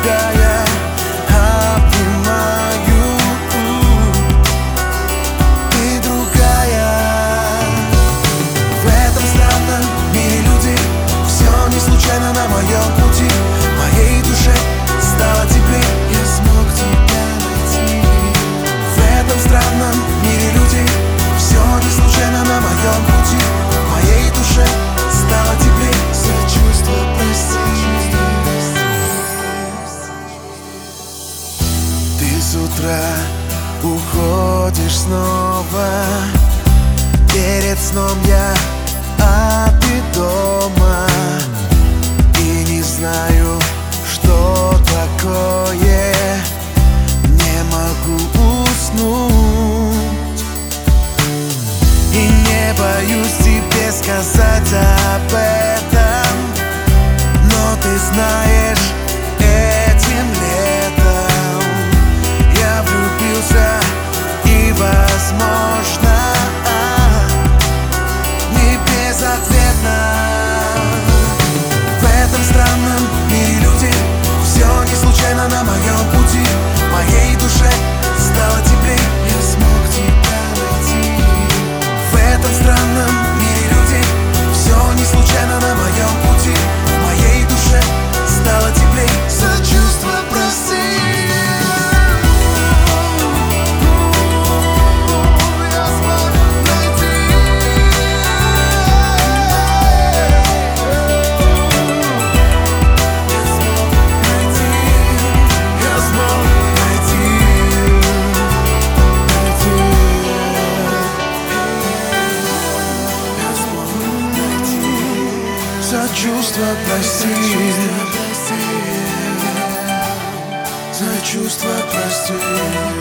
가야. утра уходишь снова. Перед сном я, а ты дома. И не знаю, что такое. Не могу уснуть. И не боюсь тебе сказать об этом. Но ты знаешь чувства прости. За чувства прости.